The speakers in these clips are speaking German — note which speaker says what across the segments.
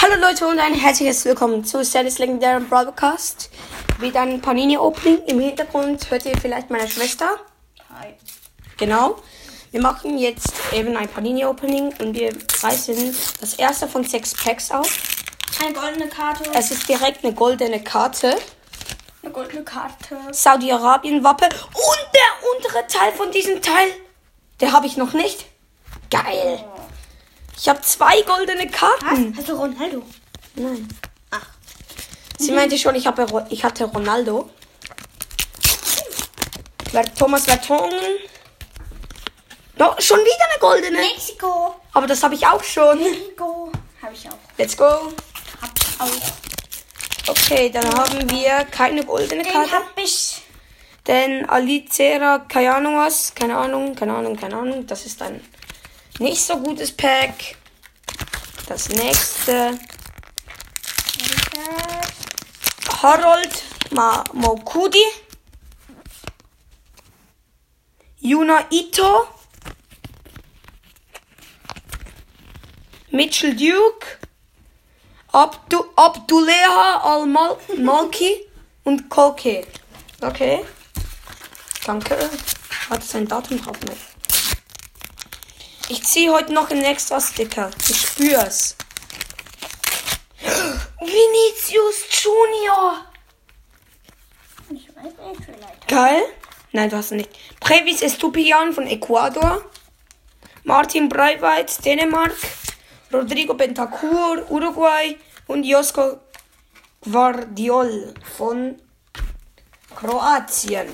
Speaker 1: Hallo Leute und ein herzliches Willkommen zu Stannis Legendary Broadcast. Wieder ein Panini-Opening. Im Hintergrund hört ihr vielleicht meine Schwester.
Speaker 2: Hi.
Speaker 1: Genau. Wir machen jetzt eben ein Panini-Opening und wir reißen das erste von sechs Packs auf.
Speaker 2: Eine goldene Karte.
Speaker 1: Es ist direkt eine goldene Karte.
Speaker 2: Eine goldene Karte.
Speaker 1: Saudi-Arabien-Wappe und der untere Teil von diesem Teil. Der habe ich noch nicht. Geil. Ich habe zwei goldene Karten.
Speaker 2: Hast du Ronaldo?
Speaker 1: Nein.
Speaker 2: Ach.
Speaker 1: Sie meinte schon, ich, habe, ich hatte Ronaldo. Thomas Vertongen. No, schon wieder eine goldene.
Speaker 2: Mexiko.
Speaker 1: Aber das habe ich auch schon.
Speaker 2: Mexiko. Habe ich auch.
Speaker 1: Let's go.
Speaker 2: Hab ich auch.
Speaker 1: Okay, dann haben wir keine goldene
Speaker 2: Den
Speaker 1: Karte.
Speaker 2: hab ich.
Speaker 1: Denn Alicera, keine Ahnung was. Keine Ahnung, keine Ahnung, keine Ahnung. Das ist ein nicht so gutes Pack. Das nächste. Harold Ma Mokudi. Yuna Ito. Mitchell Duke. Abdu Abduleha Al-Malki und Koke. Okay. Danke. Hat sein Datum drauf nicht. Ich ziehe heute noch einen extra Sticker. Ich spür's. Vinicius Junior.
Speaker 2: Ich weiß nicht, vielleicht.
Speaker 1: Geil. Nein, du hast ihn nicht. Previs Estupian von Ecuador. Martin Breiweit, Dänemark. Rodrigo Bentancur, Uruguay. Und Josko Guardiol von Kroatien.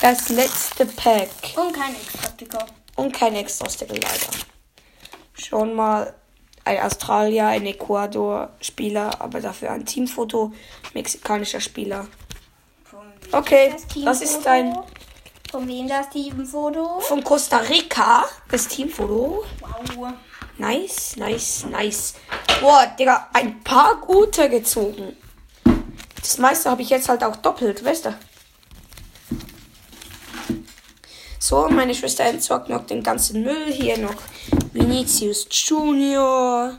Speaker 1: Das letzte Pack.
Speaker 2: Und kein Extra-Sticker.
Speaker 1: Und kein Extra-Sticker leider. Schon mal ein Australier, ein Ecuador-Spieler, aber dafür ein Teamfoto. Mexikanischer Spieler. Okay,
Speaker 2: das
Speaker 1: das ist ein
Speaker 2: Von wem das Teamfoto?
Speaker 1: von Costa Rica. Das Teamfoto.
Speaker 2: Wow.
Speaker 1: Nice, nice, nice. Boah, Digga, ein paar gute gezogen. Das meiste habe ich jetzt halt auch doppelt, weißt du? So, meine Schwester entsorgt noch den ganzen Müll. Hier noch Vinicius Junior.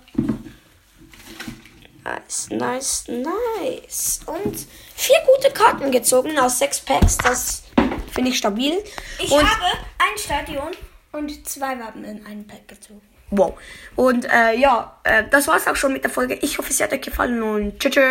Speaker 1: Nice, nice, nice. Und vier gute Karten gezogen aus sechs Packs. Das finde ich stabil.
Speaker 2: Ich
Speaker 1: Und
Speaker 2: habe ein Stadion und zwei Wappen in einem Pack gezogen.
Speaker 1: Wow. Und äh, ja, äh, das war's auch schon mit der Folge. Ich hoffe, es hat euch gefallen und tschüss. tschüss.